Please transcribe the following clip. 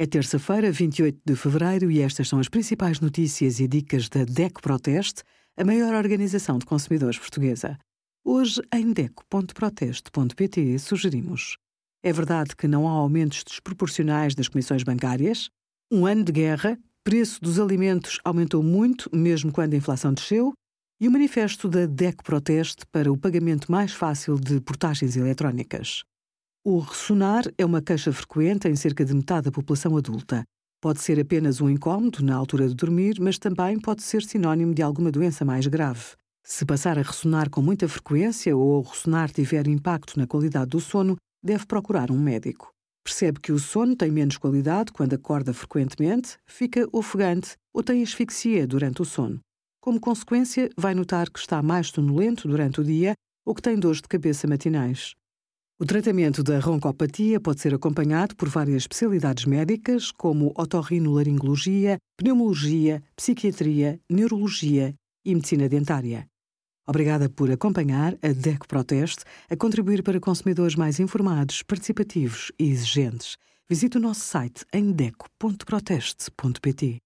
É terça-feira, 28 de fevereiro, e estas são as principais notícias e dicas da DECO Proteste, a maior organização de consumidores portuguesa. Hoje, em DECO.proteste.pt, sugerimos: é verdade que não há aumentos desproporcionais das comissões bancárias? Um ano de guerra, preço dos alimentos aumentou muito, mesmo quando a inflação desceu? E o manifesto da DECO Proteste para o pagamento mais fácil de portagens eletrónicas. O ressonar é uma queixa frequente em cerca de metade da população adulta. Pode ser apenas um incômodo na altura de dormir, mas também pode ser sinónimo de alguma doença mais grave. Se passar a ressonar com muita frequência ou o ressonar tiver impacto na qualidade do sono, deve procurar um médico. Percebe que o sono tem menos qualidade quando acorda frequentemente, fica ofegante ou tem asfixia durante o sono. Como consequência, vai notar que está mais sonolento durante o dia ou que tem dores de cabeça matinais. O tratamento da roncopatia pode ser acompanhado por várias especialidades médicas, como otorrinolaringologia, pneumologia, psiquiatria, neurologia e medicina dentária. Obrigada por acompanhar a DECO Proteste a contribuir para consumidores mais informados, participativos e exigentes. Visite o nosso site em deco.proteste.pt.